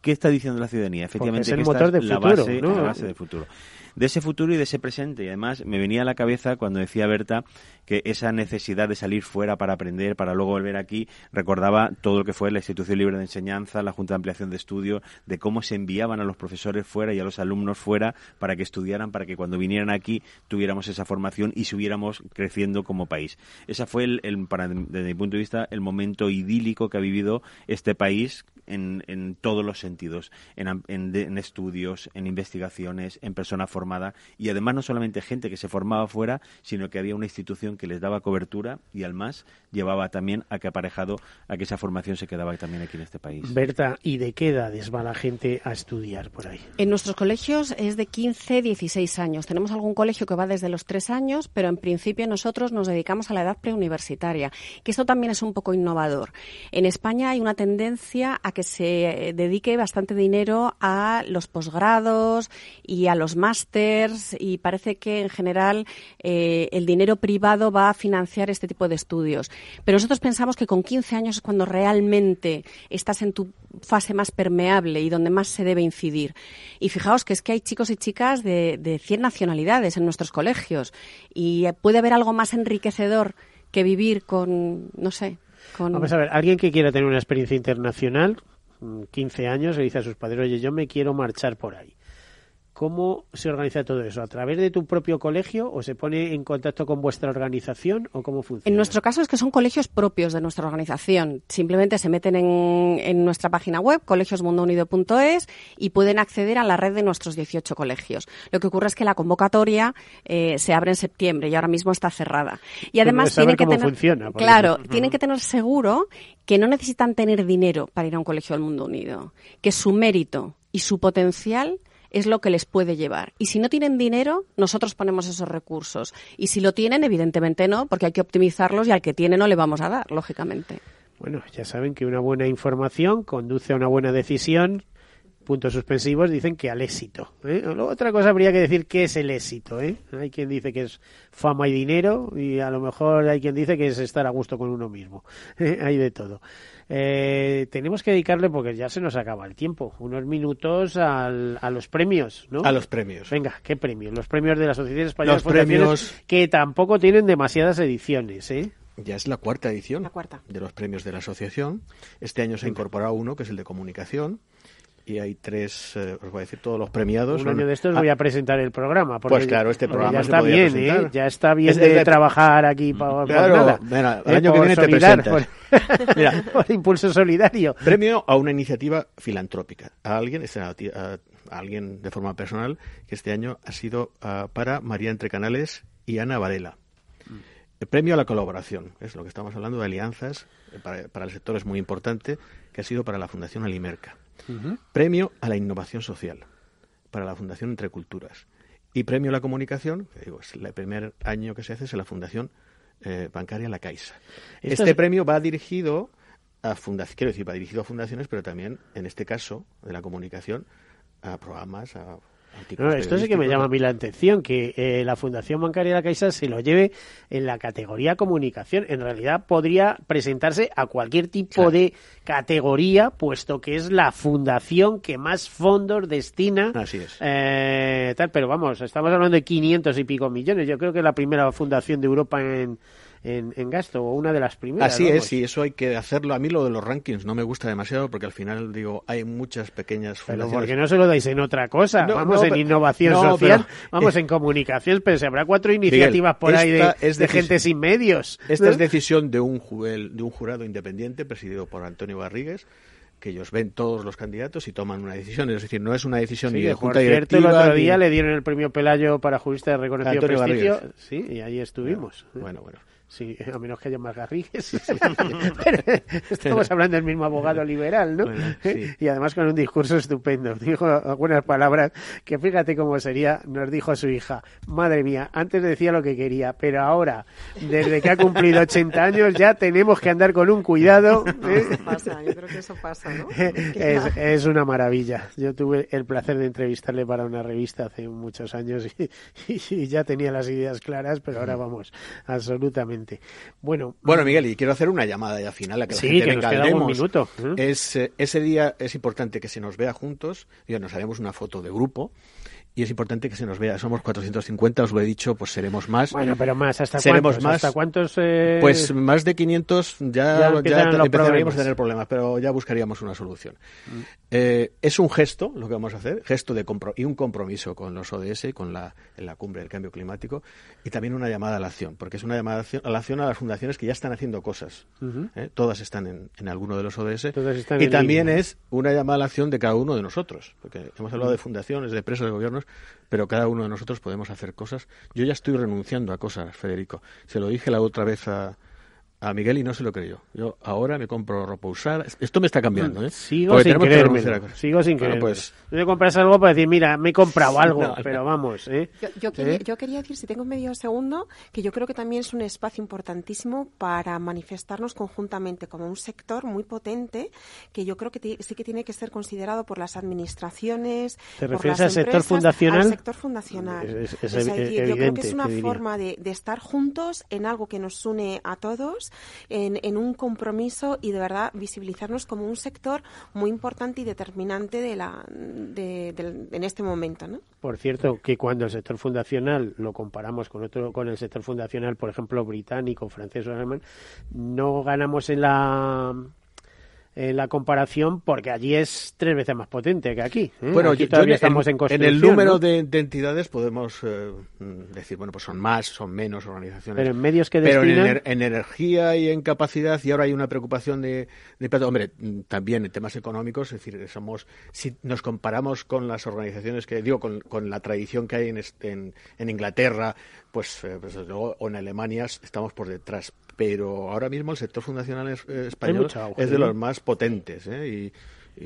¿qué está diciendo la ciudadanía? Efectivamente, es el motor futuro, base, ¿no? la base del futuro. De ese futuro y de ese presente. Y además, me venía a la cabeza cuando decía Berta que esa necesidad de salir fuera para aprender, para luego volver aquí, recordaba todo lo que fue la Institución Libre de Enseñanza, la Junta de Ampliación de Estudios, de cómo se enviaban a los profesores fuera y a los alumnos fuera para que estudiaran, para que cuando vinieran aquí tuviéramos esa formación y supiéramos creciendo como país. Ese fue, el, el, para, desde mi punto de vista, el momento idílico que ha vivido este país en, en todos los sentidos, en, en, en, estudios, en investigaciones, en persona formada y además no solamente gente que se formaba fuera, sino que había una institución que les daba cobertura y además llevaba también a que aparejado a que esa formación se quedaba también aquí en este país. Berta, ¿y de qué edades va la gente a estudiar por ahí? En nuestros colegios es de 15, 16 años. Tenemos algún colegio que va desde los 3 años, pero en principio nosotros nos dedicamos a la edad preuniversitaria, que esto también es un poco innovador. En España hay una tendencia a que se dedique bastante dinero a los posgrados y a los másters y parece que en general eh, el dinero privado va a financiar este tipo de estudios. Pero nosotros pensamos que con 15 años es cuando realmente estás en tu fase más permeable y donde más se debe incidir. Y fijaos que es que hay chicos y chicas de, de 100 nacionalidades en nuestros colegios y puede haber algo más enriquecedor que vivir con, no sé, con... Vamos a ver, alguien que quiera tener una experiencia internacional, 15 años, le dice a sus padres, oye, yo me quiero marchar por ahí. ¿Cómo se organiza todo eso? ¿A través de tu propio colegio o se pone en contacto con vuestra organización o cómo funciona? En nuestro caso es que son colegios propios de nuestra organización. Simplemente se meten en, en nuestra página web, colegiosmundounido.es, y pueden acceder a la red de nuestros 18 colegios. Lo que ocurre es que la convocatoria eh, se abre en septiembre y ahora mismo está cerrada. Y además tienen que tener, funciona, claro, eso. tienen que tener seguro que no necesitan tener dinero para ir a un colegio del mundo unido, que su mérito y su potencial es lo que les puede llevar. Y si no tienen dinero, nosotros ponemos esos recursos. Y si lo tienen, evidentemente no, porque hay que optimizarlos y al que tiene no le vamos a dar, lógicamente. Bueno, ya saben que una buena información conduce a una buena decisión. Puntos suspensivos dicen que al éxito. ¿eh? Otra cosa habría que decir qué es el éxito. ¿eh? Hay quien dice que es fama y dinero y a lo mejor hay quien dice que es estar a gusto con uno mismo. ¿eh? Hay de todo. Eh, tenemos que dedicarle, porque ya se nos acaba el tiempo, unos minutos al, a los premios, ¿no? A los premios. Venga, ¿qué premios? Los premios de la Asociación Española Los de premios- que tampoco tienen demasiadas ediciones, ¿eh? Ya es la cuarta edición La cuarta. de los premios de la asociación. Este año se ha incorporado uno, que es el de comunicación. Y hay tres, eh, os voy a decir todos los premiados. Un año de estos Ah, voy a presentar el programa. Porque, Pues claro, este programa ya se está podía bien, presentar. ¿eh? Ya está bien Es de, de- trabajar aquí para Claro, nada. mira, el ¿eh? año que viene te solidar, presentas. por- Mira. por impulso solidario. Premio a una iniciativa filantrópica. A alguien, este, a, a- alguien de forma personal, que este año ha sido ah, para María Entre Canales y Ana Varela. El premio a la colaboración, es lo que estamos hablando de alianzas, eh, para, para el sector es muy importante, que ha sido para la Fundación Alimerca. Premio a la innovación social, para la Fundación Entre Culturas. Y premio a la comunicación, que digo, es el primer año que se hace, es en la Fundación eh, Bancaria La Caixa. Este es- premio va dirigido a fundaciones, quiero decir, va dirigido a fundaciones, pero también, en este caso, de la comunicación, a programas, a No, esto sí que me llama a mí la atención, que eh, la Fundación Bancaria de la Caixa se lo lleve en la categoría comunicación. En realidad podría presentarse a cualquier tipo de categoría, puesto que es la fundación que más fondos destina. Así es. eh, tal, pero vamos, estamos hablando de 500 y pico millones. Yo creo que es la primera fundación de Europa en, en, en gasto, o una de las primeras. Así es, y eso hay que hacerlo. A mí lo de los rankings no me gusta demasiado porque al final, digo, hay muchas pequeñas Pero fundaciones. porque no se lo dais en otra cosa. No, vamos no, en pero- innovación no, social, pero- vamos eh, en comunicación, pero se habrá cuatro iniciativas por ahí de, es gente sin medios. Esta es decisión de un, de un jurado independiente presidido por Antonio Barrigues, que ellos ven todos los candidatos y toman una decisión. Es decir, no es una decisión Sí, ni de por junta cierto, el directiva. otro ni- día le dieron el premio Pelayo para jurista de reconocido Antonio prestigio. Sí, y ahí estuvimos. Bueno, bueno. Sí, a menos que haya más Garrigues. Estamos hablando del mismo abogado liberal, ¿no? Bueno, sí. Y además con un discurso estupendo. Dijo algunas palabras que fíjate cómo sería, nos dijo su hija, madre mía, antes decía lo que quería, pero ahora, desde que ha cumplido 80 años, ya tenemos que andar con un cuidado. ¿eh? Eso pasa, yo creo que eso pasa, ¿no? es, es una maravilla. Yo tuve el placer de entrevistarle para una revista hace muchos años y, y ya tenía las ideas claras, pero ahora vamos, absolutamente. Bueno, Bueno, Miguel, y quiero hacer una llamada ya final a que la Sí, gente que venga nos al queda un minuto. Es, eh, ese día es importante que se nos vea juntos, y nos haremos una foto de grupo y es importante que se nos vea. Somos 450, os lo he dicho, pues seremos más. Bueno, pero más, ¿hasta seremos cuántos? más. ¿Hasta cuántos? eh, Pues más de 500 ya, Ya ya, empezaríamos a tener problemas, pero ya buscaríamos una solución. Eh, es un gesto lo que vamos a hacer, gesto de compro y un compromiso con los ODS y con la, en la cumbre del cambio climático y también una llamada a la acción, porque es una llamada a la acción a, las fundaciones que ya están haciendo cosas. ¿eh? Todas están en, en alguno de los ODS y también línea. es una llamada a la acción de cada uno de nosotros, porque hemos hablado de fundaciones, de empresas, de gobiernos, pero cada uno de nosotros podemos hacer cosas. Yo ya estoy renunciando a cosas, Federico. Se lo dije la otra vez a, a Miguel y no se lo creyó. Yo ahora me compro ropa usada. Esto me está cambiando, ¿eh? Sigo Porque sin creérmelo. Sigo sin Bueno, creérmelo. pues No te compras algo para decir, mira, me he comprado algo, No, pero vamos, ¿eh? Yo, yo quería, ¿Eh? yo quería decir, si tengo medio segundo, que yo creo que también es un espacio importantísimo para manifestarnos conjuntamente como un sector muy potente que yo creo que sí que tiene que ser considerado por las administraciones. ¿Te por refieres las al sector fundacional? Al sector fundacional. Es- es Es evi- decir, yo creo que evidente, es una forma de, de estar juntos en algo que nos une a todos, en, un compromiso y de verdad visibilizarnos como un sector muy importante y determinante de la, en este momento. ¿no? Por cierto, que cuando el sector fundacional lo comparamos con otro, con el sector fundacional, por ejemplo, británico, francés o alemán, no ganamos en la en la comparación porque allí es tres veces más potente que aquí. ¿eh? Bueno, aquí yo- todavía yo en- estamos en, en construcción. el número ¿no? de, de entidades podemos eh, decir, bueno, pues son más, son menos organizaciones. Pero en medios que Pero en, destinan- en energía y en capacidad, y ahora hay una preocupación de, de hombre, mm, también en temas económicos, es decir, somos, si nos comparamos con las organizaciones que, digo, con, con la tradición que hay en, este- en, en Inglaterra, pues, eh, pues, luego, o en Alemania estamos por detrás. Pero ahora mismo el sector fundacional es- eh, español auge, es de ¿no? los más potentes, ¿eh? Y,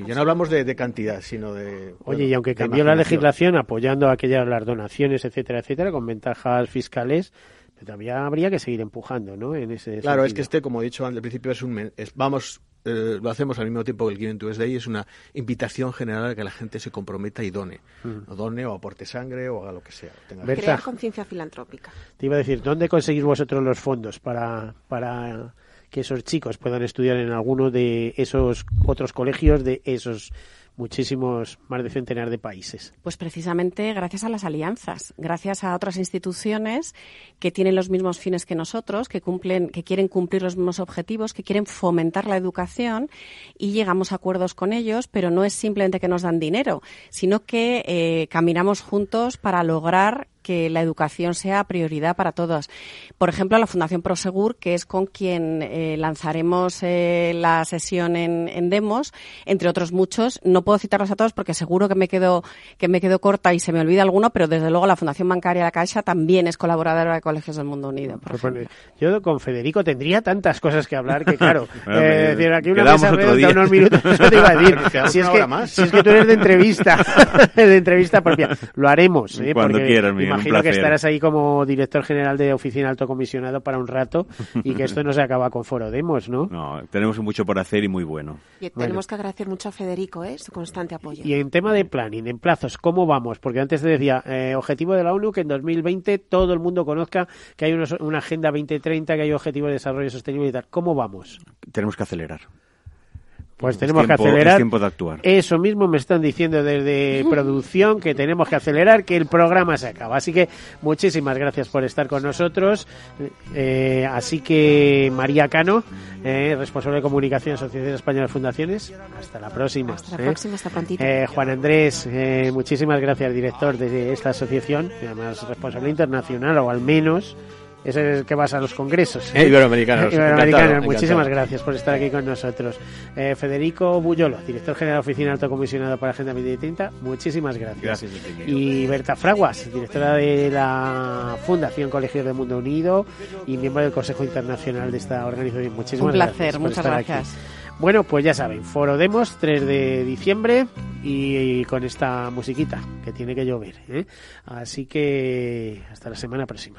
y ya no hablamos de, de cantidad, sino de. Oye, bueno, y aunque cambió la legislación apoyando aquellas las donaciones, etcétera, etcétera, con ventajas fiscales, todavía habría que seguir empujando, ¿no? En ese Claro, es que este, como he dicho al principio, es un. es- vamos, eh, lo hacemos al mismo tiempo que el Giving Tuesday, es una invitación general a que la gente se comprometa y done. Mm. O done o aporte sangre o haga lo que sea. tenga- Berta. Crear conciencia filantrópica. Te iba a decir, ¿dónde conseguís vosotros los fondos para, para que esos chicos puedan estudiar en alguno de esos otros colegios de esos muchísimos, más de centenar de países? Pues precisamente gracias a las alianzas, gracias a otras instituciones que tienen los mismos fines que nosotros, que cumplen, que quieren cumplir los mismos objetivos, que quieren fomentar la educación y llegamos a acuerdos con ellos, pero no es simplemente que nos dan dinero, sino que eh, caminamos juntos para lograr que la educación sea prioridad para todos. Por ejemplo, la Fundación Prosegur, que es con quien eh, lanzaremos eh, la sesión en, en Demos, entre otros muchos. No puedo citarlos a todos porque seguro que me quedo que me quedo corta y se me olvida alguno, pero desde luego la Fundación Bancaria La Caixa también es colaboradora de Colegios del Mundo Unido. por ejemplo. Yo con Federico tendría tantas cosas que hablar que, claro, Bueno, eh, me- decir, aquí una quedamos mesa otro redonda, día. unos minutos, eso te iba a decir. Si, es que, hora más. si es que tú eres de entrevista, de entrevista propia, lo haremos. ¿eh? Cuando porque quieras, Miguel, imagino que estarás ahí como director general de oficina alto comisionado para un rato y que esto no se acaba con Foro Demos, ¿no? No, tenemos mucho por hacer y muy bueno. Y tenemos que agradecer mucho a Federico ¿eh? su constante apoyo. Y en tema de planning, en plazos, ¿cómo vamos? Porque antes te decía, eh, objetivo de la ONU que en 2020 todo el mundo conozca que hay unos- una Agenda 2030, que hay objetivos de desarrollo sostenible y tal. ¿Cómo vamos? Tenemos que acelerar. Pues Es tenemos tiempo- que acelerar. es tiempo de actuar. Eso mismo me están diciendo desde producción que tenemos que acelerar, que el programa se acaba. Así que muchísimas gracias por estar con nosotros. Eh, así que María Cano, eh, responsable de comunicación de Asociación Española de Fundaciones. Hasta la próxima. Hasta la ¿eh? próxima, hasta prontito. Eh, Juan Andrés, eh, muchísimas gracias, director de esta asociación, además responsable internacional, o al menos es el que vas a los congresos. Eh, iberoamericanos. Iberoamericanos. Encantado, Muchísimas encantado. gracias por estar aquí con nosotros. Eh, Federico Bullolo, director general de Oficina Alto Comisionado para Agenda 2030, muchísimas gracias. Y Berta Fraguas, directora de la Fundación Colegio del Mundo Unido y miembro del Consejo Internacional de esta organización. Muchísimas Un placer, gracias. muchas aquí. gracias. Bueno, pues ya saben, Foro Demos, 3 de diciembre y, con esta musiquita que tiene que llover. ¿eh? Así que hasta la semana próxima.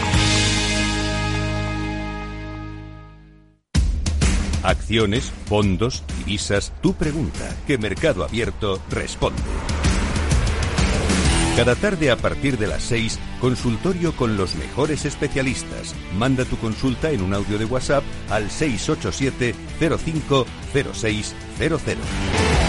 Acciones, fondos, divisas, tu pregunta, que Mercado Abierto responde. Cada tarde a partir de las 6, consultorio con los mejores especialistas. Manda tu consulta en un audio de WhatsApp al 687 050600.